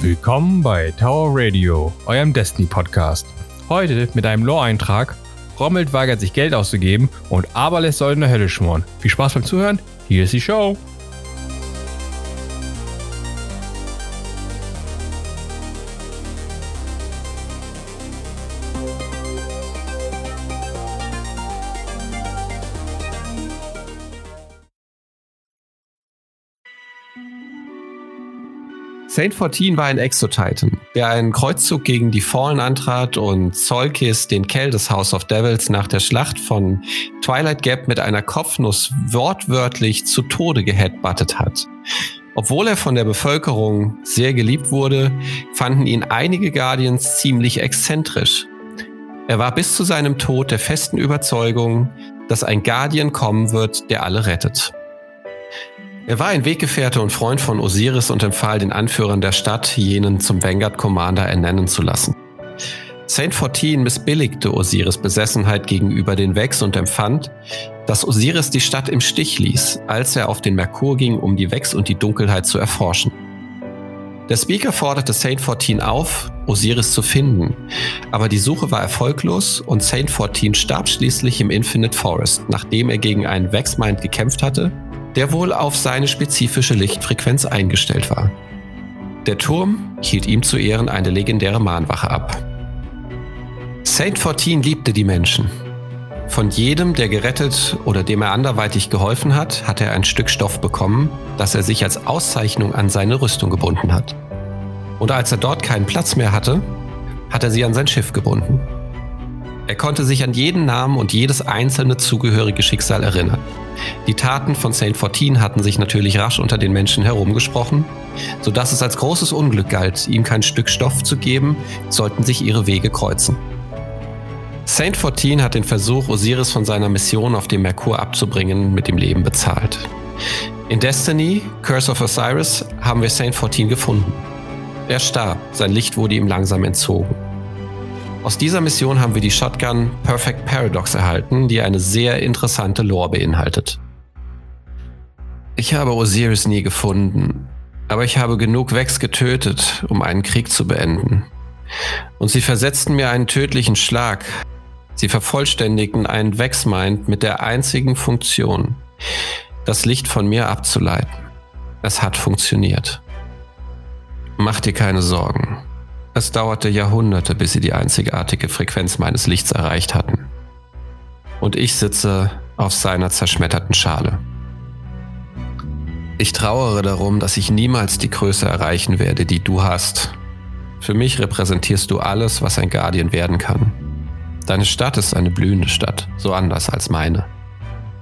Willkommen bei Tower Radio, eurem Destiny-Podcast. Heute mit einem Lore-Eintrag. Rommelt weigert sich Geld auszugeben und Aberles soll in der Hölle schmoren. Viel Spaß beim Zuhören, hier ist die Show. Saint 14 war ein Exotitan, der einen Kreuzzug gegen die Fallen antrat und Zolkis, den Kell des House of Devils, nach der Schlacht von Twilight Gap mit einer Kopfnuss wortwörtlich zu Tode geheadbuttet hat. Obwohl er von der Bevölkerung sehr geliebt wurde, fanden ihn einige Guardians ziemlich exzentrisch. Er war bis zu seinem Tod der festen Überzeugung, dass ein Guardian kommen wird, der alle rettet. Er war ein Weggefährte und Freund von Osiris und empfahl den Anführern der Stadt, jenen zum Vanguard Commander ernennen zu lassen. Saint 14 missbilligte Osiris Besessenheit gegenüber den Vex und empfand, dass Osiris die Stadt im Stich ließ, als er auf den Merkur ging, um die Vex und die Dunkelheit zu erforschen. Der Speaker forderte Saint 14 auf, Osiris zu finden, aber die Suche war erfolglos und Saint 14 starb schließlich im Infinite Forest, nachdem er gegen einen Vex-Mind gekämpft hatte der wohl auf seine spezifische Lichtfrequenz eingestellt war. Der Turm hielt ihm zu Ehren eine legendäre Mahnwache ab. Saint 14 liebte die Menschen. Von jedem, der gerettet oder dem er anderweitig geholfen hat, hat er ein Stück Stoff bekommen, das er sich als Auszeichnung an seine Rüstung gebunden hat. Und als er dort keinen Platz mehr hatte, hat er sie an sein Schiff gebunden. Er konnte sich an jeden Namen und jedes einzelne zugehörige Schicksal erinnern. Die Taten von Saint 14 hatten sich natürlich rasch unter den Menschen herumgesprochen, sodass es als großes Unglück galt, ihm kein Stück Stoff zu geben, sollten sich ihre Wege kreuzen. Saint 14 hat den Versuch, Osiris von seiner Mission auf dem Merkur abzubringen, mit dem Leben bezahlt. In Destiny, Curse of Osiris, haben wir Saint 14 gefunden. Er starb, sein Licht wurde ihm langsam entzogen. Aus dieser Mission haben wir die Shotgun Perfect Paradox erhalten, die eine sehr interessante Lore beinhaltet. Ich habe Osiris nie gefunden, aber ich habe genug Vex getötet, um einen Krieg zu beenden. Und sie versetzten mir einen tödlichen Schlag. Sie vervollständigten einen Vex-Mind mit der einzigen Funktion, das Licht von mir abzuleiten. Es hat funktioniert. Mach dir keine Sorgen. Es dauerte Jahrhunderte, bis sie die einzigartige Frequenz meines Lichts erreicht hatten. Und ich sitze auf seiner zerschmetterten Schale. Ich trauere darum, dass ich niemals die Größe erreichen werde, die du hast. Für mich repräsentierst du alles, was ein Guardian werden kann. Deine Stadt ist eine blühende Stadt, so anders als meine.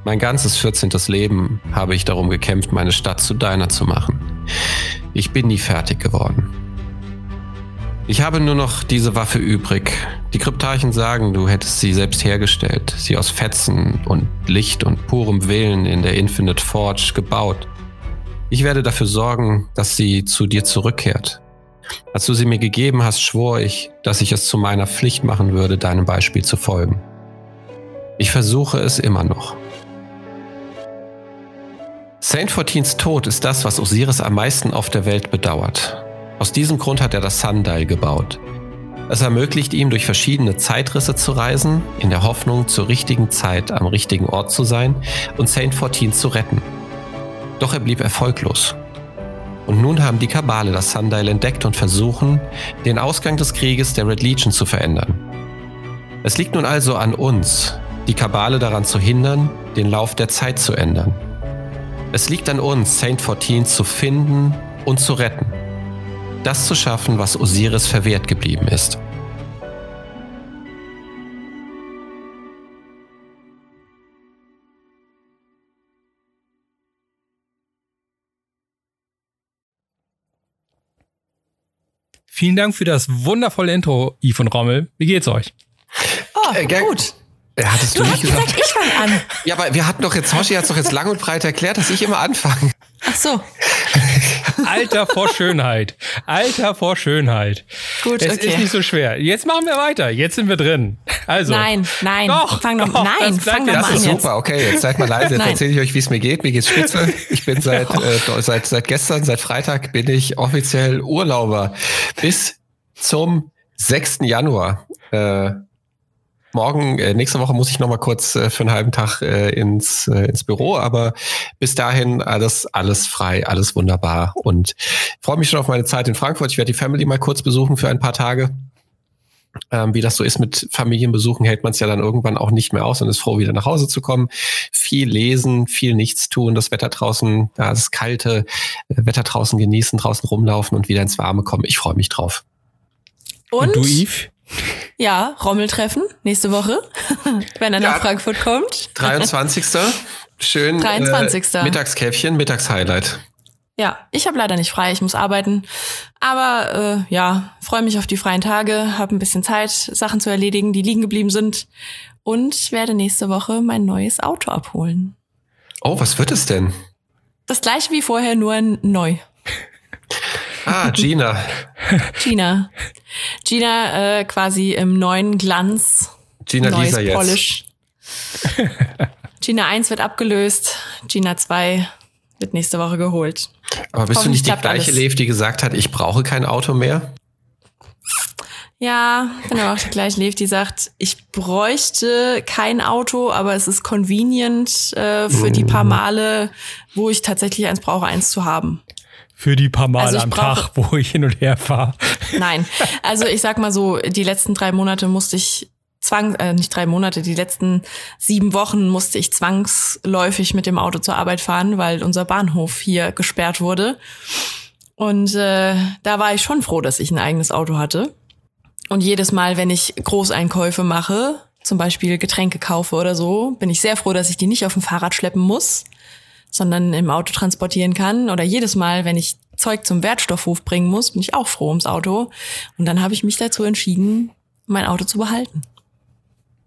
Mein ganzes 14. Leben habe ich darum gekämpft, meine Stadt zu deiner zu machen. Ich bin nie fertig geworden. Ich habe nur noch diese Waffe übrig. Die Kryptarchen sagen, du hättest sie selbst hergestellt, sie aus Fetzen und Licht und purem Willen in der Infinite Forge gebaut. Ich werde dafür sorgen, dass sie zu dir zurückkehrt. Als du sie mir gegeben hast, schwor ich, dass ich es zu meiner Pflicht machen würde, deinem Beispiel zu folgen. Ich versuche es immer noch. Saint 14s Tod ist das, was Osiris am meisten auf der Welt bedauert. Aus diesem Grund hat er das Sundial gebaut. Es ermöglicht ihm, durch verschiedene Zeitrisse zu reisen, in der Hoffnung, zur richtigen Zeit am richtigen Ort zu sein und Saint 14 zu retten. Doch er blieb erfolglos. Und nun haben die Kabale das Sundial entdeckt und versuchen, den Ausgang des Krieges der Red Legion zu verändern. Es liegt nun also an uns, die Kabale daran zu hindern, den Lauf der Zeit zu ändern. Es liegt an uns, Saint 14 zu finden und zu retten das zu schaffen, was Osiris verwehrt geblieben ist. Vielen Dank für das wundervolle Intro, Yves und Rommel. Wie geht's euch? Oh, äh, gut. Äh, hattest du, du nicht gesagt? gesagt? Ich fange an. Ja, aber wir hatten doch jetzt, Hoshi hat es doch jetzt lang und breit erklärt, dass ich immer anfange. Ach so. Alter vor Schönheit. Alter vor Schönheit. Gut, es okay. ist nicht so schwer. Jetzt machen wir weiter. Jetzt sind wir drin. Also. Nein, nein. Doch, fang doch, doch nein, fang doch mal an. Das ist super. Jetzt. Okay, jetzt seid mal leise. Jetzt erzähle ich euch, wie es mir geht. Mir geht's spitze. Ich bin seit, äh, seit, seit gestern, seit Freitag bin ich offiziell Urlauber. Bis zum 6. Januar. Äh, morgen, äh, nächste Woche muss ich noch mal kurz äh, für einen halben Tag äh, ins, äh, ins Büro, aber bis dahin alles, alles frei, alles wunderbar und freue mich schon auf meine Zeit in Frankfurt. Ich werde die Family mal kurz besuchen für ein paar Tage. Ähm, wie das so ist mit Familienbesuchen, hält man es ja dann irgendwann auch nicht mehr aus und ist froh, wieder nach Hause zu kommen. Viel lesen, viel nichts tun, das Wetter draußen, das kalte äh, Wetter draußen genießen, draußen rumlaufen und wieder ins Warme kommen. Ich freue mich drauf. Und, und du, Yves? Ja, Rommeltreffen nächste Woche, wenn er ja, nach Frankfurt kommt. 23. Schön. 23. Äh, Mittagskäffchen, Mittagshighlight. Ja, ich habe leider nicht frei, ich muss arbeiten. Aber äh, ja, freue mich auf die freien Tage, habe ein bisschen Zeit, Sachen zu erledigen, die liegen geblieben sind. Und werde nächste Woche mein neues Auto abholen. Oh, was wird es denn? Das gleiche wie vorher, nur neu. Ah, Gina. Gina. Gina äh, quasi im neuen Glanz. Gina neues Lisa Polish. jetzt. Gina 1 wird abgelöst, Gina 2 wird nächste Woche geholt. Aber bist du nicht die gleiche Lev, die gesagt hat, ich brauche kein Auto mehr? Ja, aber auch die gleiche Lev, die sagt, ich bräuchte kein Auto, aber es ist convenient äh, für die paar mhm. Male, wo ich tatsächlich eins brauche, eins zu haben für die paar Mal also am Tag, wo ich hin und her fahre. Nein, also ich sag mal so, die letzten drei Monate musste ich zwang, äh, nicht drei Monate, die letzten sieben Wochen musste ich zwangsläufig mit dem Auto zur Arbeit fahren, weil unser Bahnhof hier gesperrt wurde. Und äh, da war ich schon froh, dass ich ein eigenes Auto hatte. Und jedes Mal, wenn ich Großeinkäufe mache, zum Beispiel Getränke kaufe oder so, bin ich sehr froh, dass ich die nicht auf dem Fahrrad schleppen muss, sondern im Auto transportieren kann. Oder jedes Mal, wenn ich Zeug zum Wertstoffhof bringen muss, bin ich auch froh ums Auto. Und dann habe ich mich dazu entschieden, mein Auto zu behalten.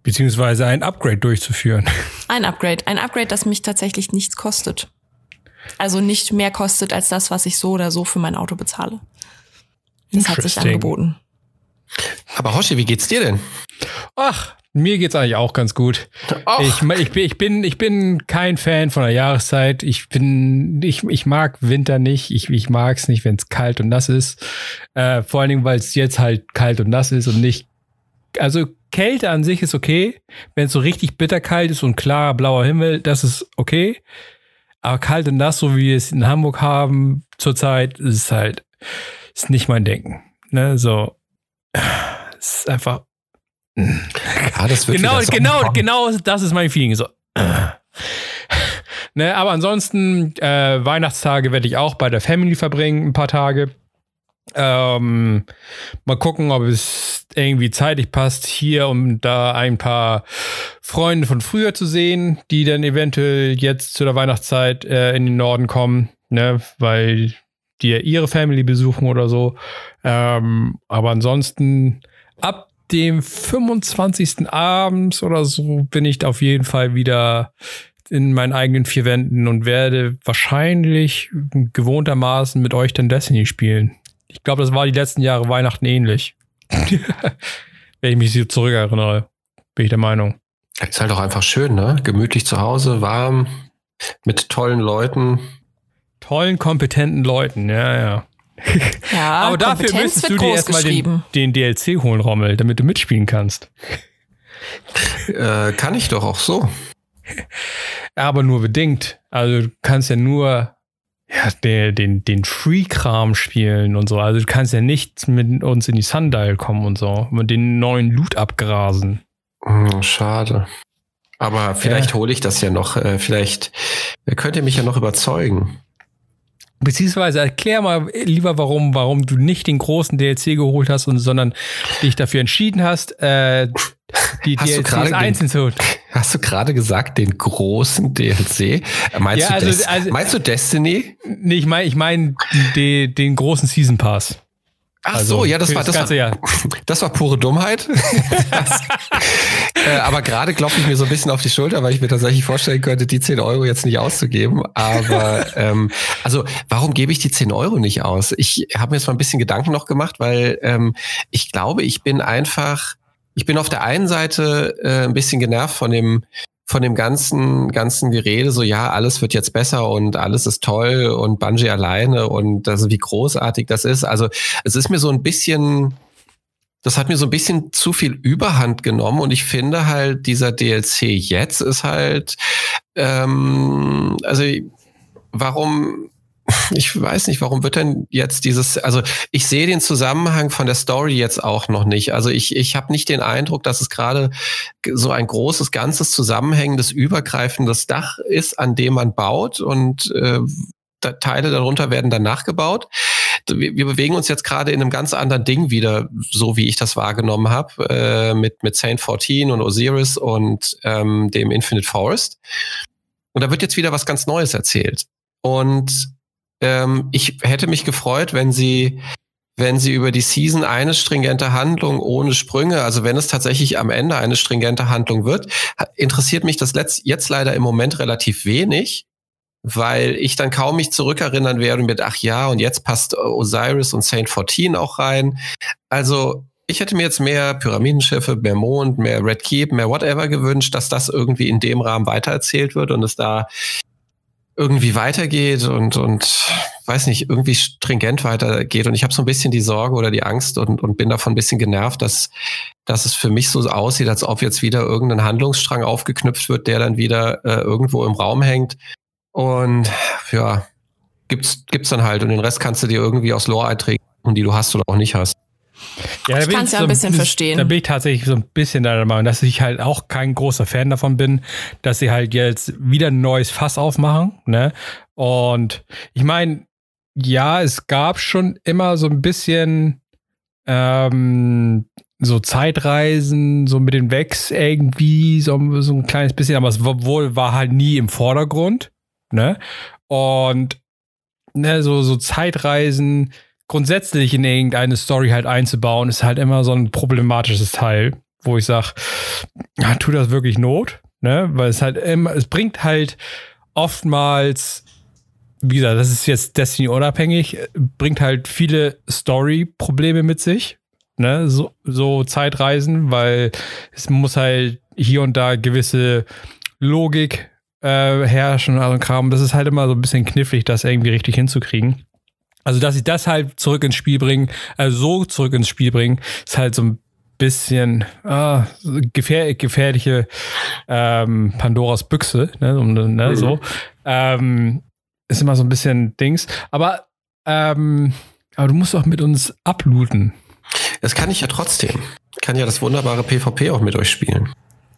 Beziehungsweise ein Upgrade durchzuführen. Ein Upgrade. Ein Upgrade, das mich tatsächlich nichts kostet. Also nicht mehr kostet als das, was ich so oder so für mein Auto bezahle. Das hat sich angeboten. Aber Hoshi, wie geht's dir denn? Ach, mir geht's eigentlich auch ganz gut. Ich, ich, ich, bin, ich bin kein Fan von der Jahreszeit. Ich bin, ich, ich mag Winter nicht. Ich, ich mag es nicht, wenn es kalt und nass ist. Äh, vor allen Dingen, weil es jetzt halt kalt und nass ist und nicht. Also Kälte an sich ist okay. Wenn es so richtig bitterkalt ist und klarer blauer Himmel, das ist okay. Aber kalt und nass, so wie wir es in Hamburg haben zurzeit, ist halt, ist nicht mein Denken. Ne, so. Es ist einfach ja, das wird genau, genau, genau, das ist mein Feeling. So. ne, aber ansonsten, äh, Weihnachtstage werde ich auch bei der Family verbringen, ein paar Tage. Ähm, mal gucken, ob es irgendwie zeitlich passt, hier um da ein paar Freunde von früher zu sehen, die dann eventuell jetzt zu der Weihnachtszeit äh, in den Norden kommen, ne, weil die ja ihre Family besuchen oder so. Ähm, aber ansonsten ab dem 25. abends oder so bin ich auf jeden Fall wieder in meinen eigenen vier Wänden und werde wahrscheinlich gewohntermaßen mit euch dann Destiny spielen. Ich glaube, das war die letzten Jahre Weihnachten ähnlich. Wenn ich mich so zurückerinnere, bin ich der Meinung. Ist halt auch einfach schön, ne? Gemütlich zu Hause, warm, mit tollen Leuten. Tollen, kompetenten Leuten, ja, ja. Ja, aber dafür müsstest du dir erstmal den, den DLC holen, Rommel, damit du mitspielen kannst. Äh, kann ich doch auch so. Aber nur bedingt. Also du kannst ja nur ja, den, den, den Free-Kram spielen und so. Also du kannst ja nicht mit uns in die Sundial kommen und so und den neuen Loot abgrasen. Hm, schade. Aber vielleicht ja. hole ich das ja noch. Äh, vielleicht könnt ihr mich ja noch überzeugen. Beziehungsweise erklär mal lieber, warum, warum du nicht den großen DLC geholt hast, und, sondern dich dafür entschieden hast, äh, die hast DLCs einzeln zu holen. Hast du gerade gesagt, den großen DLC? Meinst, ja, du, also, also, meinst du Destiny? Nee, ich meine ich mein den, den großen Season Pass. Ach also, so, ja, das war das, war, Jahr. das war pure Dummheit. Das, äh, aber gerade klopfe ich mir so ein bisschen auf die Schulter, weil ich mir tatsächlich vorstellen könnte, die 10 Euro jetzt nicht auszugeben. Aber ähm, also warum gebe ich die 10 Euro nicht aus? Ich habe mir jetzt mal ein bisschen Gedanken noch gemacht, weil ähm, ich glaube, ich bin einfach, ich bin auf der einen Seite äh, ein bisschen genervt von dem von dem ganzen, ganzen Gerede, so ja, alles wird jetzt besser und alles ist toll und Bungie alleine und also wie großartig das ist. Also es ist mir so ein bisschen, das hat mir so ein bisschen zu viel Überhand genommen und ich finde halt, dieser DLC jetzt ist halt, ähm, also warum ich weiß nicht, warum wird denn jetzt dieses, also ich sehe den Zusammenhang von der Story jetzt auch noch nicht. Also ich, ich habe nicht den Eindruck, dass es gerade so ein großes, ganzes zusammenhängendes, übergreifendes Dach ist, an dem man baut und äh, Teile darunter werden dann nachgebaut. Wir, wir bewegen uns jetzt gerade in einem ganz anderen Ding wieder, so wie ich das wahrgenommen habe, äh, mit, mit Saint 14 und Osiris und ähm, dem Infinite Forest. Und da wird jetzt wieder was ganz Neues erzählt. Und ähm, ich hätte mich gefreut, wenn sie, wenn sie über die Season eine stringente Handlung ohne Sprünge, also wenn es tatsächlich am Ende eine stringente Handlung wird, interessiert mich das jetzt leider im Moment relativ wenig, weil ich dann kaum mich zurückerinnern werde mit, ach ja, und jetzt passt Osiris und Saint 14 auch rein. Also ich hätte mir jetzt mehr Pyramidenschiffe, mehr Mond, mehr Red Keep, mehr whatever gewünscht, dass das irgendwie in dem Rahmen weitererzählt wird und es da irgendwie weitergeht und, und weiß nicht, irgendwie stringent weitergeht. Und ich habe so ein bisschen die Sorge oder die Angst und, und bin davon ein bisschen genervt, dass, dass es für mich so aussieht, als ob jetzt wieder irgendein Handlungsstrang aufgeknüpft wird, der dann wieder äh, irgendwo im Raum hängt. Und ja, gibt's, gibt's dann halt. Und den Rest kannst du dir irgendwie aus Lore-Einträgen, die du hast oder auch nicht hast. Ja, ich kann es ja so ein bisschen verstehen. Da bin ich tatsächlich so ein bisschen deiner Meinung, dass ich halt auch kein großer Fan davon bin, dass sie halt jetzt wieder ein neues Fass aufmachen. Ne? Und ich meine, ja, es gab schon immer so ein bisschen ähm, so Zeitreisen, so mit den Wex irgendwie, so, so ein kleines bisschen, aber es wohl war halt nie im Vordergrund. Ne? Und ne, so, so Zeitreisen, grundsätzlich in irgendeine Story halt einzubauen, ist halt immer so ein problematisches Teil, wo ich sage, ja, tut das wirklich Not? Ne? Weil es halt immer, es bringt halt oftmals, wie gesagt, das ist jetzt Destiny unabhängig, bringt halt viele Story-Probleme mit sich. Ne? So, so Zeitreisen, weil es muss halt hier und da gewisse Logik äh, herrschen also Kram. Das ist halt immer so ein bisschen knifflig, das irgendwie richtig hinzukriegen. Also, dass sie das halt zurück ins Spiel bringen, also so zurück ins Spiel bringen, ist halt so ein bisschen ah, gefähr gefährliche ähm, Pandoras Büchse, ne, ne, mhm. so. Ähm, ist immer so ein bisschen Dings. Aber, ähm, aber du musst doch mit uns ablooten. Das kann ich ja trotzdem. Ich kann ja das wunderbare PvP auch mit euch spielen.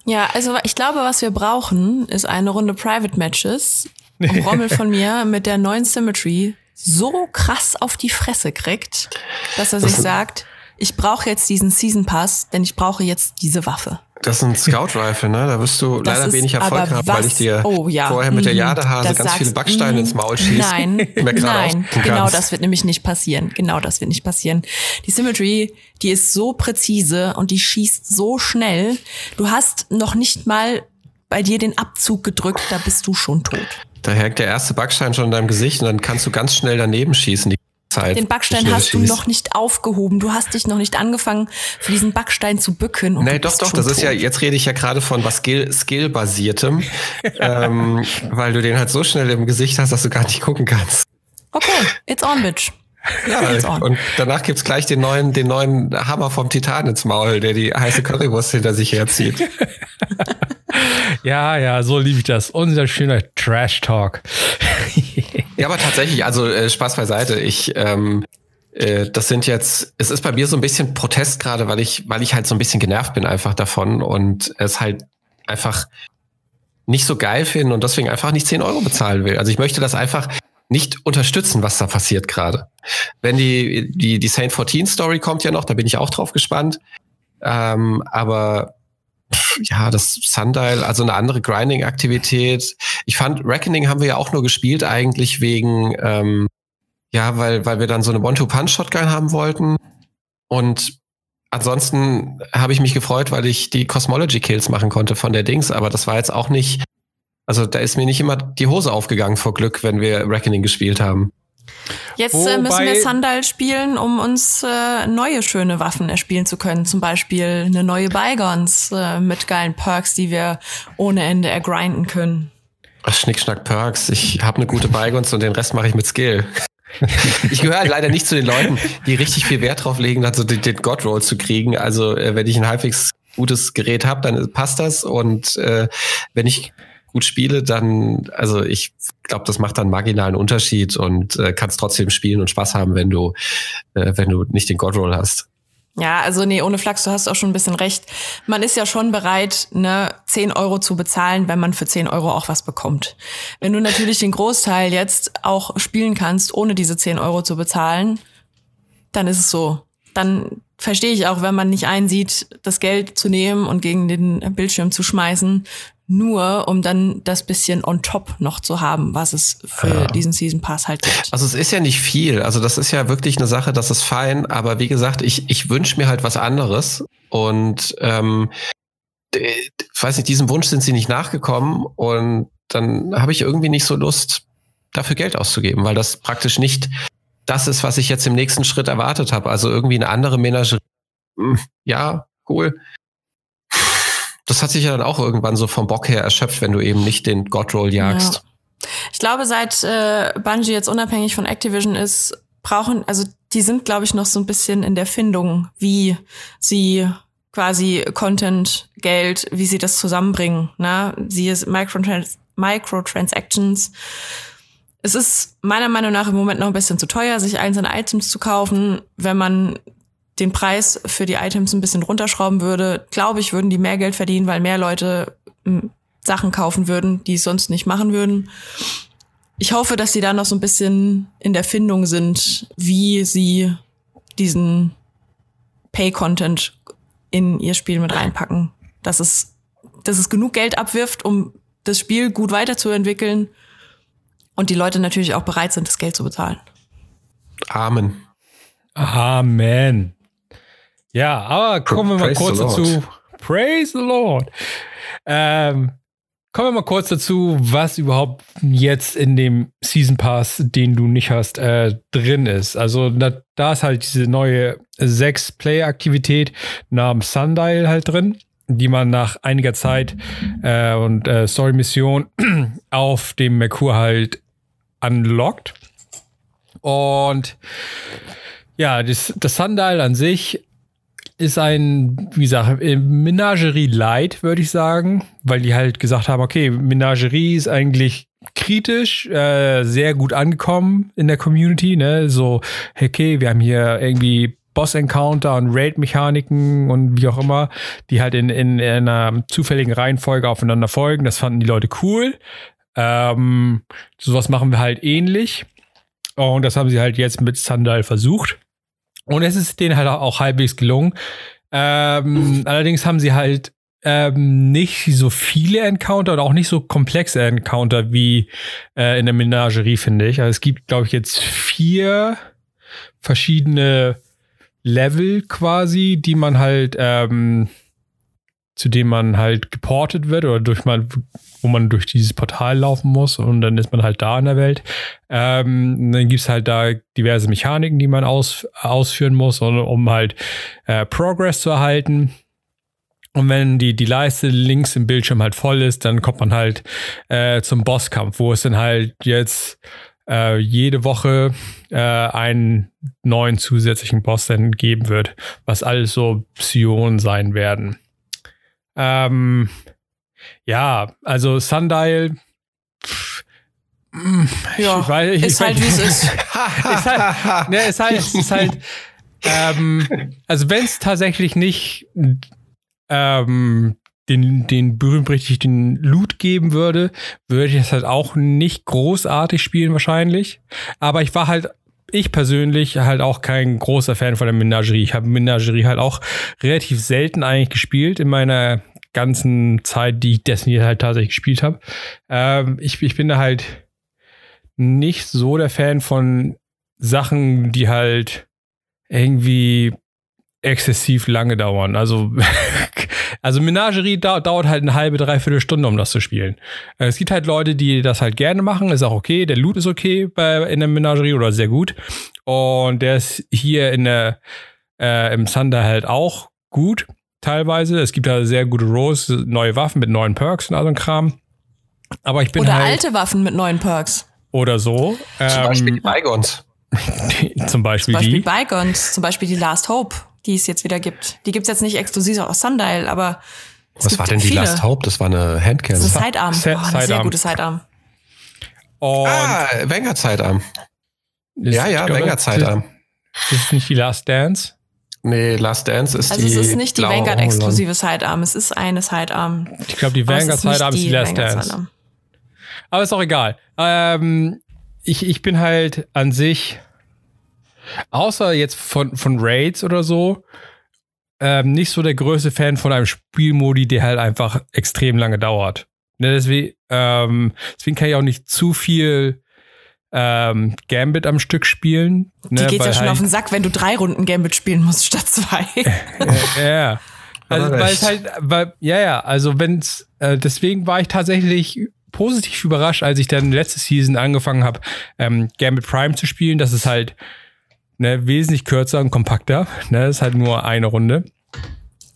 Ja, also ich glaube, was wir brauchen, ist eine Runde Private Matches. Rommel von mir mit der neuen Symmetry so krass auf die Fresse kriegt, dass er sich sagt, ich brauche jetzt diesen Season Pass, denn ich brauche jetzt diese Waffe. Das ist ein Scout Rifle, ne? Da wirst du das leider wenig Erfolg haben, weil ich dir oh, ja. vorher mit der mhm. Jadehase ganz viele Backsteine ins Maul schieße. Nein, nein, genau das wird nämlich nicht passieren. Genau das wird nicht passieren. Die Symmetry, die ist so präzise und die schießt so schnell. Du hast noch nicht mal bei dir den Abzug gedrückt, da bist du schon tot. Da hängt der erste Backstein schon in deinem Gesicht und dann kannst du ganz schnell daneben schießen. Die Zeit, Den Backstein hast schießt. du noch nicht aufgehoben. Du hast dich noch nicht angefangen, für diesen Backstein zu bücken. Und nee, doch, doch. Das tot. ist ja, jetzt rede ich ja gerade von was Skill-basiertem, ähm, weil du den halt so schnell im Gesicht hast, dass du gar nicht gucken kannst. Okay, it's on, bitch. Ja, und danach gibt's gleich den neuen, den neuen Hammer vom Titan ins Maul, der die heiße Currywurst hinter sich herzieht. ja, ja, so liebe ich das. Unser schöner Trash-Talk. ja, aber tatsächlich, also äh, Spaß beiseite. Ich, ähm, äh, das sind jetzt, es ist bei mir so ein bisschen Protest gerade, weil ich, weil ich halt so ein bisschen genervt bin einfach davon und es halt einfach nicht so geil finde und deswegen einfach nicht 10 Euro bezahlen will. Also ich möchte das einfach nicht unterstützen, was da passiert gerade. Wenn die, die, die Saint 14 Story kommt ja noch, da bin ich auch drauf gespannt. Ähm, aber ja, das Sundial, also eine andere Grinding-Aktivität. Ich fand, Reckoning haben wir ja auch nur gespielt eigentlich wegen, ähm, ja, weil, weil wir dann so eine One-Two-Punch-Shotgun haben wollten. Und ansonsten habe ich mich gefreut, weil ich die Cosmology Kills machen konnte von der Dings, aber das war jetzt auch nicht, also da ist mir nicht immer die Hose aufgegangen vor Glück, wenn wir Reckoning gespielt haben. Jetzt äh, müssen wir Sandal spielen, um uns äh, neue schöne Waffen erspielen zu können. Zum Beispiel eine neue Bygons äh, mit geilen Perks, die wir ohne Ende ergrinden können. Ach, Schnickschnack Perks. Ich habe eine gute Bygons und den Rest mache ich mit Skill. ich gehöre leider nicht zu den Leuten, die richtig viel Wert drauf legen, also den, den God Roll zu kriegen. Also äh, wenn ich ein halbwegs gutes Gerät habe, dann passt das. Und äh, wenn ich gut spiele, dann, also ich glaube, das macht dann marginalen Unterschied und äh, kannst trotzdem spielen und Spaß haben, wenn du, äh, wenn du nicht den God hast. Ja, also nee, ohne Flachs, du hast auch schon ein bisschen recht. Man ist ja schon bereit, ne, 10 Euro zu bezahlen, wenn man für 10 Euro auch was bekommt. Wenn du natürlich den Großteil jetzt auch spielen kannst, ohne diese 10 Euro zu bezahlen, dann ist es so. Dann verstehe ich auch, wenn man nicht einsieht, das Geld zu nehmen und gegen den Bildschirm zu schmeißen, nur um dann das bisschen on top noch zu haben, was es für ja. diesen Season Pass halt gibt. Also es ist ja nicht viel. Also das ist ja wirklich eine Sache, das ist fein. Aber wie gesagt, ich, ich wünsche mir halt was anderes. Und ähm, weiß nicht, diesem Wunsch sind sie nicht nachgekommen. Und dann habe ich irgendwie nicht so Lust, dafür Geld auszugeben, weil das praktisch nicht das ist, was ich jetzt im nächsten Schritt erwartet habe. Also irgendwie eine andere Menagerie. Hm, ja, cool das hat sich ja dann auch irgendwann so vom Bock her erschöpft, wenn du eben nicht den Godroll jagst. Ja. Ich glaube, seit äh, Bungie jetzt unabhängig von Activision ist, brauchen, also die sind, glaube ich, noch so ein bisschen in der Findung, wie sie quasi Content, Geld, wie sie das zusammenbringen. Ne? Sie ist Microtrans Microtransactions. Es ist meiner Meinung nach im Moment noch ein bisschen zu teuer, sich einzelne Items zu kaufen. Wenn man den Preis für die Items ein bisschen runterschrauben würde, glaube ich, würden die mehr Geld verdienen, weil mehr Leute hm, Sachen kaufen würden, die es sonst nicht machen würden. Ich hoffe, dass sie da noch so ein bisschen in der Findung sind, wie sie diesen Pay-Content in ihr Spiel mit reinpacken. Dass es, dass es genug Geld abwirft, um das Spiel gut weiterzuentwickeln und die Leute natürlich auch bereit sind, das Geld zu bezahlen. Amen. Amen. Ja, aber kommen wir mal kurz dazu. Praise the Lord. Ähm, kommen wir mal kurz dazu, was überhaupt jetzt in dem Season Pass, den du nicht hast, äh, drin ist. Also da, da ist halt diese neue Sechs-Player-Aktivität namens Sundial halt drin, die man nach einiger Zeit äh, und äh, Story-Mission auf dem Merkur halt unlockt. Und ja, das, das Sundial an sich ist ein, wie gesagt, äh, Menagerie Light, würde ich sagen, weil die halt gesagt haben, okay, Menagerie ist eigentlich kritisch, äh, sehr gut angekommen in der Community, ne? So, okay, wir haben hier irgendwie Boss-Encounter und Raid-Mechaniken und wie auch immer, die halt in, in, in, einer zufälligen Reihenfolge aufeinander folgen. Das fanden die Leute cool. Ähm, sowas machen wir halt ähnlich. Und das haben sie halt jetzt mit Sandal versucht. Und es ist denen halt auch halbwegs gelungen. Ähm, allerdings haben sie halt ähm, nicht so viele Encounter oder auch nicht so komplexe Encounter wie äh, in der Menagerie, finde ich. Also es gibt, glaube ich, jetzt vier verschiedene Level quasi, die man halt ähm, zu dem man halt geportet wird oder durch mal, wo man durch dieses Portal laufen muss und dann ist man halt da in der Welt. Ähm, dann gibt es halt da diverse Mechaniken, die man aus, ausführen muss, um, um halt äh, Progress zu erhalten. Und wenn die, die Leiste links im Bildschirm halt voll ist, dann kommt man halt äh, zum Bosskampf, wo es dann halt jetzt äh, jede Woche äh, einen neuen zusätzlichen Boss dann geben wird, was alles so Psionen sein werden. Ähm, ja, also Sundial. Pff, ja, weiß, ich, ist halt wie es ist. ist halt, ne, ist halt, ist halt ähm, also wenn es tatsächlich nicht ähm, den, den berühmt-berüchtigten Loot geben würde, würde ich das halt auch nicht großartig spielen wahrscheinlich. Aber ich war halt ich persönlich halt auch kein großer Fan von der Menagerie. Ich habe Menagerie halt auch relativ selten eigentlich gespielt in meiner ganzen Zeit, die ich Destiny halt tatsächlich gespielt habe. Ähm, ich, ich bin da halt nicht so der Fan von Sachen, die halt irgendwie exzessiv lange dauern. Also, also Menagerie da, dauert halt eine halbe, dreiviertel Stunde, um das zu spielen. Äh, es gibt halt Leute, die das halt gerne machen, ist auch okay. Der Loot ist okay bei, in der Menagerie oder sehr gut. Und der ist hier in der, äh, im Thunder halt auch gut, teilweise. Es gibt da sehr gute Rolls, neue Waffen mit neuen Perks und all so ein Kram. Aber ich bin Oder halt, alte Waffen mit neuen Perks. Oder so. Zum Beispiel die Ähm, Bygons. zum Beispiel Zum Beispiel die. Bygons, zum Beispiel die Last Hope, die es jetzt wieder gibt. Die gibt's jetzt nicht exklusiv aus Sundial, aber es Was gibt war denn die viele. Last Hope? Das war eine Handcam. Das ist Sidearm. Se- Oh, eine sehr Sidearm. gute Sidearm. Und Ah, Wenger Zeitarm. Ja, ja, Wenger Zeitarm. Das ist nicht die Last Dance. Nee, Last Dance ist Also die. es ist nicht die Vanguard-exklusive Sidearm, es ist eine Sidearm. Ich glaube, die Aber es Vanguard ist nicht Sidearm ist die Last Vanguard Dance. Sidearm. Aber ist auch egal. Ähm, ich, ich bin halt an sich, außer jetzt von, von Raids oder so, ähm, nicht so der größte Fan von einem Spielmodi, der halt einfach extrem lange dauert. Ne, deswegen, ähm, deswegen kann ich auch nicht zu viel ähm, Gambit am Stück spielen. Die ne, geht ja weil schon halt, auf den Sack, wenn du drei Runden Gambit spielen musst statt zwei. Ja, ja. Also, weil es halt, weil, ja, ja, also wenn's, äh, deswegen war ich tatsächlich positiv überrascht, als ich dann letzte Season angefangen habe, ähm, Gambit Prime zu spielen. Das ist halt ne, wesentlich kürzer und kompakter. Ne, das ist halt nur eine Runde.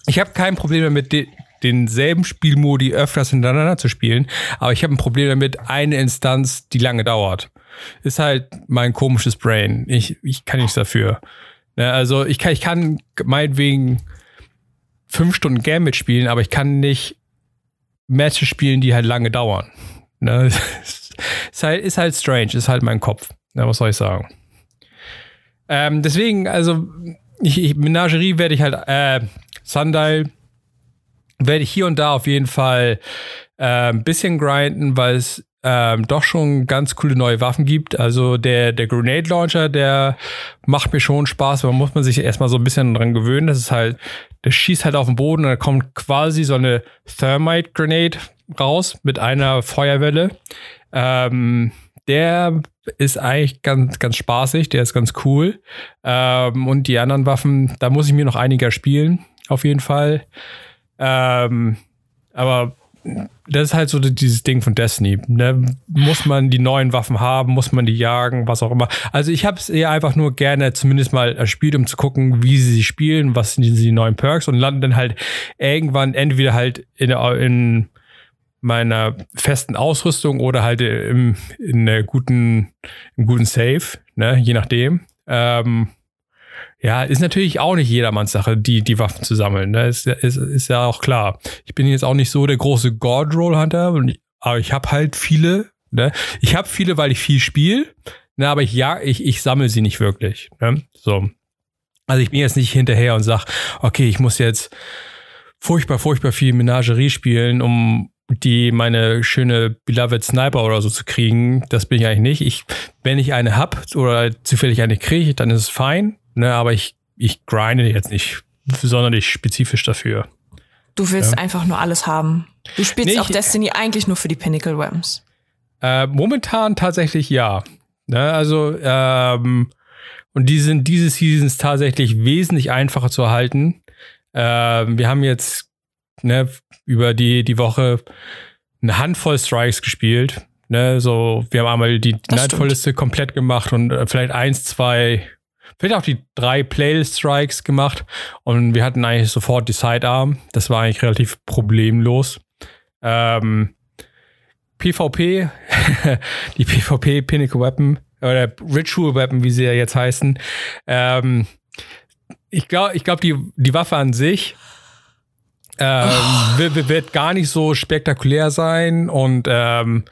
Ich habe kein Problem damit, de denselben Spielmodi öfters hintereinander zu spielen, aber ich habe ein Problem damit, eine Instanz, die lange dauert. Ist halt mein komisches Brain. Ich, ich kann nichts dafür. Ne, also ich kann, ich kann meinetwegen fünf Stunden Gambit spielen, aber ich kann nicht Matches spielen, die halt lange dauern. Ne? ist, halt, ist halt strange, ist halt mein Kopf. Ne, was soll ich sagen? Ähm, deswegen, also, ich, ich, Menagerie werde ich halt, äh, Sundial werde ich hier und da auf jeden Fall äh, ein bisschen grinden, weil es ähm, doch schon ganz coole neue Waffen gibt. Also der, der Grenade Launcher, der macht mir schon Spaß, aber muss man sich erstmal so ein bisschen dran gewöhnen. Das ist halt, der schießt halt auf den Boden und da kommt quasi so eine Thermite Grenade raus mit einer Feuerwelle. Ähm, der ist eigentlich ganz, ganz spaßig, der ist ganz cool. Ähm, und die anderen Waffen, da muss ich mir noch einiger spielen, auf jeden Fall. Ähm, aber das ist halt so dieses Ding von Destiny. Ne? Muss man die neuen Waffen haben, muss man die jagen, was auch immer. Also ich habe es eher einfach nur gerne zumindest mal erspielt, um zu gucken, wie sie spielen, was sind die neuen Perks und landen dann halt irgendwann entweder halt in, in meiner festen Ausrüstung oder halt im, in einer guten, im guten Safe, ne? je nachdem. Ähm, ja, ist natürlich auch nicht jedermanns Sache, die, die Waffen zu sammeln. Ne? Ist, ist, ist ja auch klar. Ich bin jetzt auch nicht so der große God-Roll-Hunter, aber ich habe halt viele. Ne? Ich habe viele, weil ich viel spiele, ne? aber ich, ja, ich, ich sammle sie nicht wirklich. Ne? So. Also ich bin jetzt nicht hinterher und sag, okay, ich muss jetzt furchtbar, furchtbar viel Menagerie spielen, um die meine schöne Beloved Sniper oder so zu kriegen. Das bin ich eigentlich nicht. Ich, wenn ich eine hab oder zufällig eine kriege, dann ist es fein. Ne, aber ich, ich grinde jetzt nicht sonderlich spezifisch dafür. Du willst Ja. einfach nur alles haben. Du spielst Nee, auch ich- Destiny eigentlich nur für die Pinnacle Weapons. Äh, momentan tatsächlich ja. Ne, also, ähm, und die sind diese Seasons tatsächlich wesentlich einfacher zu erhalten. Ähm, wir haben jetzt ne, über die, die Woche eine Handvoll Strikes gespielt. Ne, so, wir haben einmal die Nightfall-Liste komplett gemacht und äh, vielleicht eins, zwei, vielleicht auch die drei Playlist-Strikes gemacht. Und wir hatten eigentlich sofort die Sidearm. Das war eigentlich relativ problemlos. Ähm, PvP, die PvP Pinnacle Weapon oder Ritual Weapon, wie sie ja jetzt heißen. Ähm, ich glaube, ich glaub, die, die Waffe an sich ähm, wird, wird gar nicht so spektakulär sein und ähm,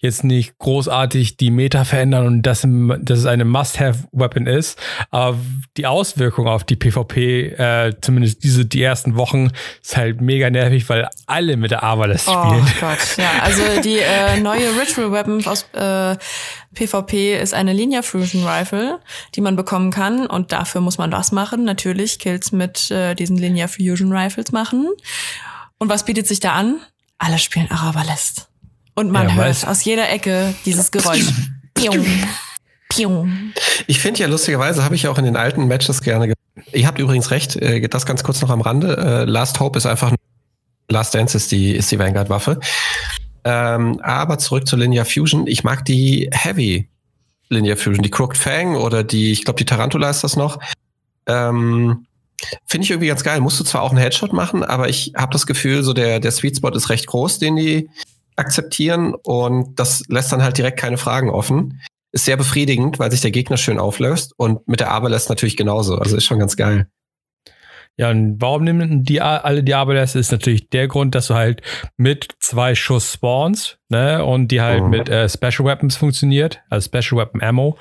jetzt nicht großartig die Meta verändern und dass, dass es eine Must-Have-Weapon ist. Aber die Auswirkung auf die PvP, äh, zumindest diese die ersten Wochen, ist halt mega nervig, weil alle mit der Avalist Oh spielen. Gott, ja. Also die äh, neue Ritual Weapon aus äh, PvP ist eine Linear Fusion Rifle, die man bekommen kann. Und dafür muss man was machen. Natürlich Kills mit äh, diesen Linear Fusion Rifles machen. Und was bietet sich da an? Alle spielen Arabalest. Und man Ja, hört aus jeder Ecke dieses Geräusch. Piung, piung. Ich finde ja lustigerweise, habe ich auch in den alten Matches gerne ge Ihr habt übrigens recht, äh, das ganz kurz noch am Rande. Äh, Last Hope ist einfach Last Dance ist die, ist die Vanguard-Waffe. Ähm, aber zurück zur Linear Fusion. Ich mag die Heavy Linear Fusion, die Crooked Fang oder die, ich glaube, die Tarantula ist das noch. Ähm, Finde ich irgendwie ganz geil. Musst du zwar auch einen Headshot machen, aber ich habe das Gefühl, so der, der Sweet Spot ist recht groß, den die akzeptieren und das lässt dann halt direkt keine Fragen offen. Ist sehr befriedigend, weil sich der Gegner schön auflöst und mit der Aberless natürlich genauso. Also ist schon ganz geil. Ja, und warum nehmen die alle die Aberless? Ist natürlich der Grund, dass du halt mit zwei Schuss spawnst, ne? Und die halt mhm. mit äh, Special Weapons funktioniert, also Special Weapon Ammo.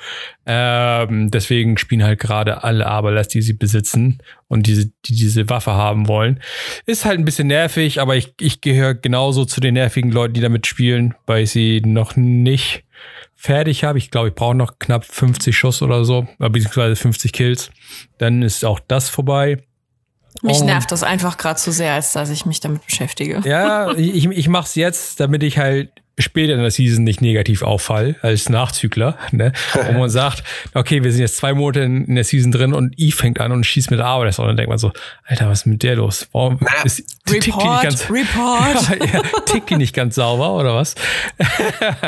Ähm, deswegen spielen halt gerade alle Aberless, die sie besitzen und diese, die diese Waffe haben wollen. Ist halt ein bisschen nervig, aber ich, ich gehöre genauso zu den nervigen Leuten, die damit spielen, weil ich sie noch nicht fertig habe. Ich glaube, ich brauche noch knapp 50 Schuss oder so, beziehungsweise 50 Kills. Dann ist auch das vorbei. Mich nervt das einfach gerade zu sehr, als dass ich mich damit beschäftige. Ja, ich, ich mache es jetzt, damit ich halt später in der Season nicht negativ auffall als Nachzügler. Ne? Und man sagt, okay, wir sind jetzt zwei Monate in, in der Season drin und Eve fängt an und schießt mit der Arbeit. Und dann denkt man so, Alter, was ist mit der los? Warum ist, tickt die nicht ganz, Report. ja, tickt die nicht ganz sauber oder was?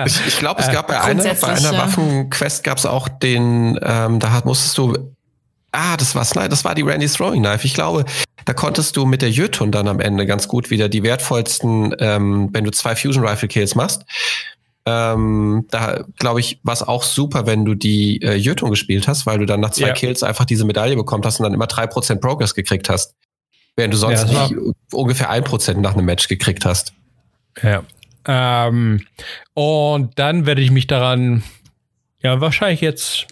ich ich glaube, es gab bei einer, bei einer Waffenquest gab es auch den, ähm, da hat, musstest du Ah, das war's. Nein, das war die Randy's Throwing Knife. Ich glaube, da konntest du mit der Jötun dann am Ende ganz gut wieder die wertvollsten, ähm, wenn du zwei Fusion Rifle Kills machst. Ähm, da glaube ich, war es auch super, wenn du die äh, Jötun gespielt hast, weil du dann nach zwei ja. Kills einfach diese Medaille bekommen hast und dann immer drei Prozent Progress gekriegt hast. Während du sonst ja, ungefähr ein Prozent nach einem Match gekriegt hast. Ja. Ähm, und dann werde ich mich daran, ja, wahrscheinlich jetzt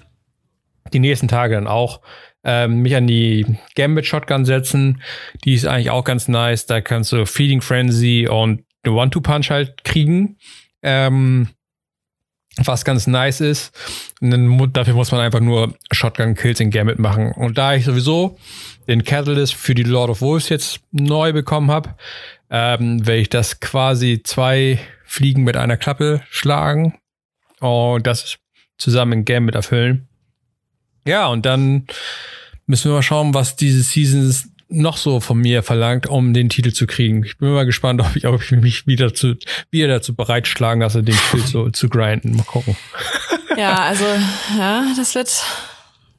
die nächsten Tage dann auch ähm, mich an die Gambit Shotgun setzen. Die ist eigentlich auch ganz nice. Da kannst du Feeding Frenzy und eine One-Two-Punch halt kriegen. Ähm, was ganz nice ist. Und dann, dafür muss man einfach nur Shotgun-Kills in Gambit machen. Und da ich sowieso den Catalyst für die Lord of Wolves jetzt neu bekommen habe, ähm, werde ich das quasi zwei Fliegen mit einer Klappe schlagen und das zusammen in Gambit erfüllen. Ja, und dann müssen wir mal schauen, was diese Seasons noch so von mir verlangt, um den Titel zu kriegen. Ich bin mal gespannt, ob ich, ob ich mich wieder, zu, wieder dazu bereitschlagen lasse, den Titel zu, zu grinden. Mal gucken. Ja, also, ja, das wird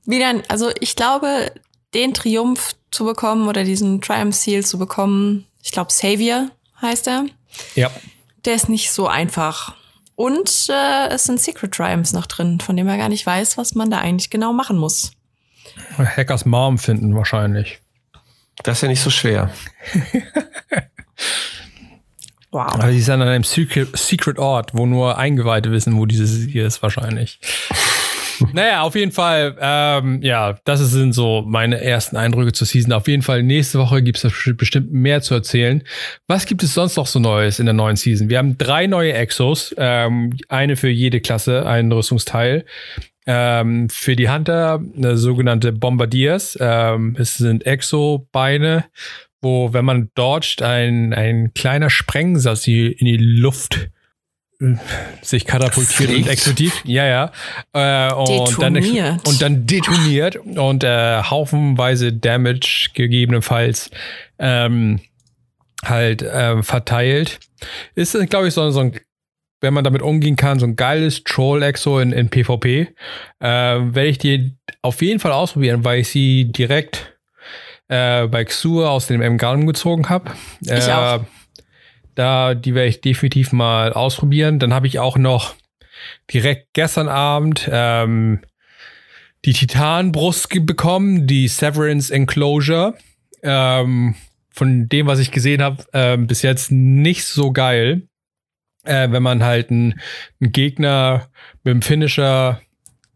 wieder, also ich glaube, den Triumph zu bekommen oder diesen Triumph Seal zu bekommen, ich glaube, Savior heißt er. Ja. Der ist nicht so einfach. Und äh, es sind Secret Triumphs noch drin, von dem man gar nicht weiß, was man da eigentlich genau machen muss. Hackers Mom finden wahrscheinlich. Das ist ja nicht so schwer. wow. Aber die ist an einem Secret, Secret Ort, wo nur Eingeweihte wissen, wo dieses hier ist wahrscheinlich. naja, auf jeden Fall, ähm, ja, das sind so meine ersten Eindrücke zur Season. Auf jeden Fall, nächste Woche gibt es bestimmt mehr zu erzählen. Was gibt es sonst noch so Neues in der neuen Season? Wir haben drei neue Exos, ähm, eine für jede Klasse, ein Rüstungsteil. Ähm, für die Hunter eine sogenannte Bombardiers. Ähm, es sind Exo-Beine, wo, wenn man dodgt, ein, ein kleiner Sprengsatz in die Luft sich katapultiert Fliegt. und explodiert. Ja, ja. Äh, und, dann, und dann detoniert und äh, haufenweise Damage gegebenenfalls ähm, halt äh, verteilt. Ist, glaube ich, so, so ein, wenn man damit umgehen kann, so ein geiles Troll-Exo in, in PvP. Äh, Werde ich die auf jeden Fall ausprobieren, weil ich sie direkt äh, bei Xur aus dem M-Garden gezogen habe. Ich äh, auch da, die werde ich definitiv mal ausprobieren. Dann habe ich auch noch direkt gestern Abend ähm, die Titanbrust bekommen, die Severance Enclosure. Ähm, von dem, was ich gesehen habe, äh, bis jetzt nicht so geil. Äh, wenn man halt einen, Gegner mit dem Finisher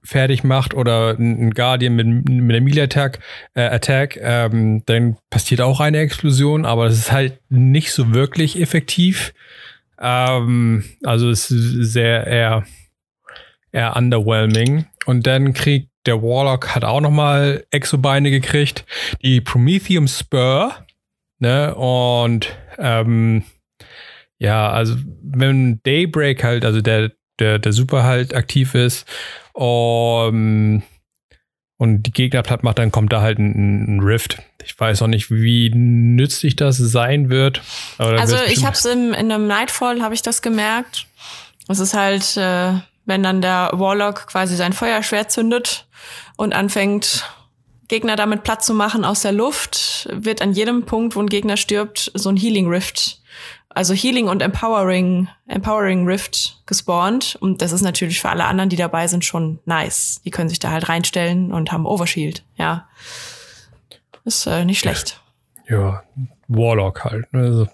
fertig macht oder ein Guardian mit, mit der Melee Attack, äh, Attack ähm, dann passiert auch eine Explosion, aber es ist halt nicht so wirklich effektiv. Ähm, also es ist sehr eher, eher underwhelming. Und dann kriegt der Warlock hat auch noch mal Exobeine gekriegt, die Prometheum Spur, ne? Und ähm, ja, also wenn Daybreak halt, also der der, der Super halt aktiv ist um, und die Gegner platt macht, dann kommt da halt ein, ein Rift. Ich weiß auch nicht, wie nützlich das sein wird. also ich habe es in einem Nightfall, habe ich das gemerkt. Es ist halt, äh, wenn dann der Warlock quasi sein Feuerschwert zündet und anfängt, Gegner damit platt zu machen aus der Luft, wird an jedem Punkt, wo ein Gegner stirbt, so ein Healing Rift also Healing und Empowering, Empowering Rift gespawnt. Und das ist natürlich für alle anderen, die dabei sind, schon nice. Die können sich da halt reinstellen und haben Overshield. Ja. Ist äh, nicht schlecht. Ja, Warlock halt. Ne? Also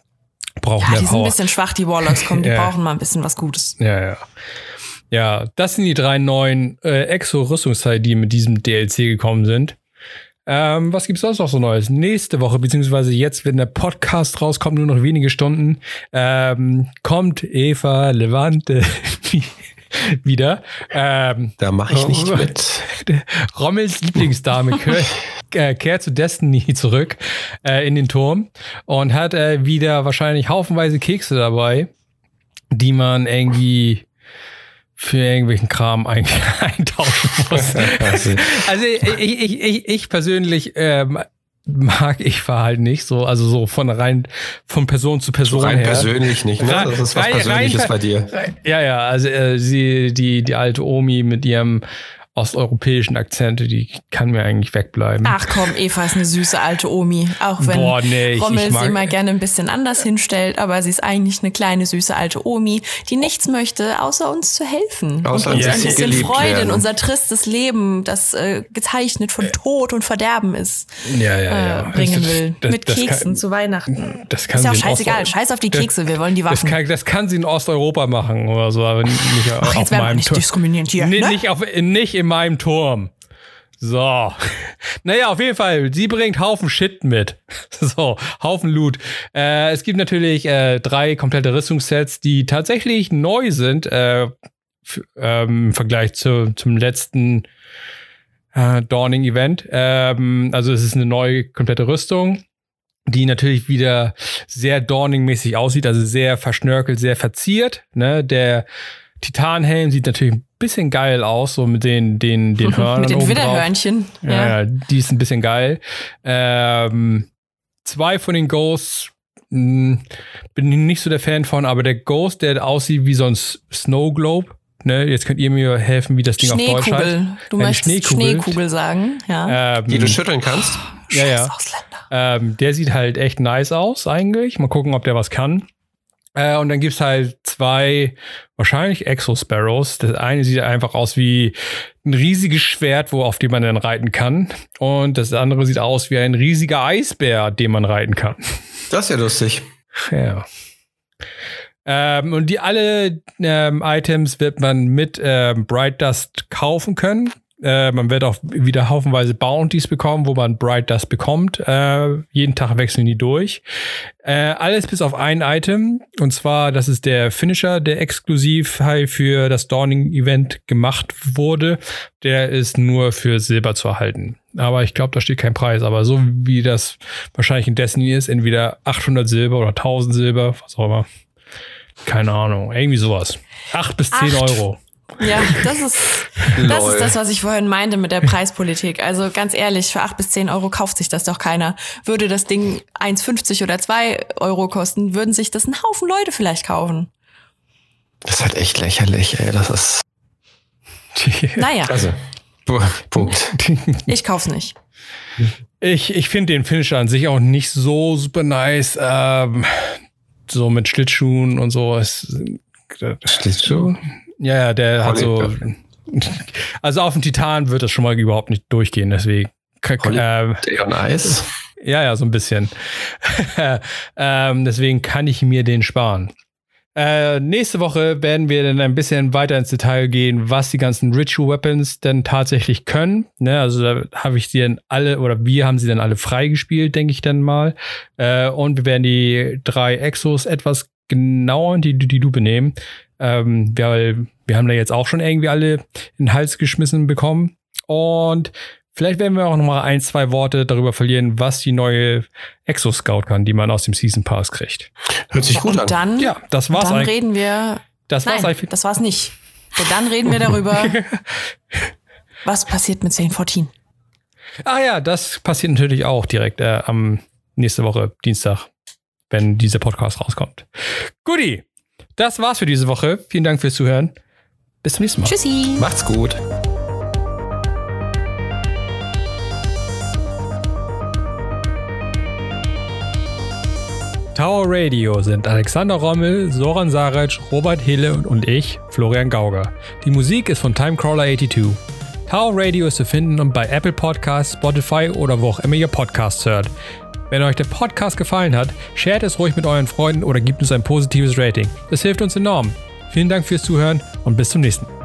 brauchen ja, mehr die sind ein bisschen schwach, die Warlocks kommen. Die ja. brauchen mal ein bisschen was Gutes. Ja, ja. Ja, das sind die drei neuen äh, Exo-Rüstungsteile, die mit diesem DLC gekommen sind. Ähm, was gibt's sonst noch so Neues? Nächste Woche, beziehungsweise jetzt, wenn der Podcast rauskommt, nur noch wenige Stunden, ähm, kommt Eva Levante wieder. Ähm, da mache ich nicht mit. Rommels Lieblingsdame äh, kehrt zu Destiny zurück äh, in den Turm und hat äh, wieder wahrscheinlich haufenweise Kekse dabei, die man irgendwie für irgendwelchen Kram ein, eintauschen muss. also ich, ich, ich, ich persönlich ähm, mag ich Verhalten nicht so, also so von rein von Person zu Person so rein her. persönlich nicht, ne? Das ist was rein, Persönliches rein, bei dir. Ja, ja, also äh, sie, die, die alte Omi mit ihrem osteuropäischen Akzente, die kann mir eigentlich wegbleiben. Ach komm, Eva ist eine süße alte Omi. Auch wenn Boah, nee, Rommel sie immer gerne ein bisschen anders hinstellt, aber sie ist eigentlich eine kleine süße alte Omi, die nichts möchte, außer uns zu helfen. Außer und uns ein bisschen Freude werden. in unser tristes Leben, das äh, gezeichnet von Tod und Verderben ist, ja, ja, ja. Äh, bringen will. Das, Mit das Keksen kann, zu Weihnachten. Das kann ist ja auch scheißegal. Scheiß auf die Kekse, wir wollen die Waffen. Das kann, das kann sie in Osteuropa machen oder so, aber nicht Ach, auf meinem nicht diskriminierend hier. Nee, ne? nicht, auf, nicht in meinem Turm. So. Naja, auf jeden Fall, sie bringt Haufen Shit mit. So, Haufen Loot. Äh, es gibt natürlich äh, drei komplette Rüstungssets, die tatsächlich neu sind äh, ähm, im Vergleich zu, zum letzten äh, Dawning-Event. Ähm, also es ist eine neue komplette Rüstung, die natürlich wieder sehr Dawning-mäßig aussieht, also sehr verschnörkelt, sehr verziert. Ne? Der Titanhelm sieht natürlich ein bisschen geil aus, so mit den, den, den Hörnern. mit den Widderhörnchen. Ja. ja, die ist ein bisschen geil. Ähm, zwei von den Ghosts mh, hm, bin ich nicht so der Fan von, aber der Ghost, der aussieht wie so ein Snow Globe. Ne, jetzt könnt ihr mir helfen, wie das Ding auf Deutsch heißt. Du ja, möchtest Schneekugel. Schneekugel sagen, ja. Ähm, die du schütteln kannst. Ja, ja. Ähm, der sieht halt echt nice aus eigentlich. Mal gucken, ob der was kann. Äh, und dann gibt's halt zwei, wahrscheinlich Exo-Sparrows. Das eine sieht einfach aus wie ein riesiges Schwert, wo auf dem man dann reiten kann. Und das andere sieht aus wie ein riesiger Eisbär, den man reiten kann. Das ist ja lustig. Ja. Ähm, und die alle ähm, Items wird man mit ähm, Bright Dust kaufen können. Äh, man wird auch wieder haufenweise Bounties bekommen, wo man Bright Dust bekommt. Äh, jeden Tag wechseln die durch. Äh, alles bis auf ein Item. Und zwar, das ist der Finisher, der exklusiv halt für das Dawning-Event gemacht wurde. Der ist nur für Silber zu erhalten. Aber ich glaube, da steht kein Preis. Aber so wie das wahrscheinlich in Destiny ist, entweder 800 Silber oder 1000 Silber, was auch immer. Keine Ahnung. Irgendwie sowas. 8 bis 10 Acht. Euro. Ja, das ist, das ist das, was ich vorhin meinte mit der Preispolitik. Also ganz ehrlich, für acht bis zehn Euro kauft sich das doch keiner. Würde das Ding 1,50 oder zwei Euro kosten, würden sich das ein Haufen Leute vielleicht kaufen. Das ist halt echt lächerlich, ey. Das ist. Naja. Also, Punkt. Ich kauf's nicht. Ich, ich finde den Finisher an sich auch nicht so super nice. Ähm, so mit Schlittschuhen und so. Es, Schlittschuh? Ja, ja, der hat so. Also auf dem Titan wird das schon mal überhaupt nicht durchgehen, deswegen. Äh, on Ice? Ja, ja, so ein bisschen. ähm, deswegen kann ich mir den sparen. Äh, nächste Woche werden wir dann ein bisschen weiter ins Detail gehen, was die ganzen Ritual Weapons denn tatsächlich können. Ne, also da habe ich sie dann alle oder wir haben sie dann alle freigespielt, denke ich dann mal. Äh, und wir werden die drei Exos etwas genauer die, die du benehmen. Ähm, weil wir haben da jetzt auch schon irgendwie alle in den Hals geschmissen bekommen. Und vielleicht werden wir auch noch mal ein, zwei Worte darüber verlieren, was die neue Exo-Scout kann, die man aus dem Season Pass kriegt. Hört sich gut und an. Dann, ja, das war's dann eigentlich. reden wir. Das nein, war's das war's nicht. Und dann reden wir darüber, was passiert mit Zane 14. Ah ja, das passiert natürlich auch direkt äh, am nächste Woche, Dienstag, wenn dieser Podcast rauskommt. Guti, das war's für diese Woche. Vielen Dank fürs Zuhören. Bis zum nächsten Mal. Tschüssi. Macht's gut. Tower Radio sind Alexander Rommel, Soran Saric, Robert Hille und ich, Florian Gauger. Die Musik ist von Timecrawler82. Tower Radio ist zu finden bei Apple Podcasts, Spotify oder wo auch immer ihr Podcasts hört. Wenn euch der Podcast gefallen hat, shared es ruhig mit euren Freunden oder gebt uns ein positives Rating. Das hilft uns enorm. Vielen Dank fürs Zuhören und bis zum nächsten Mal.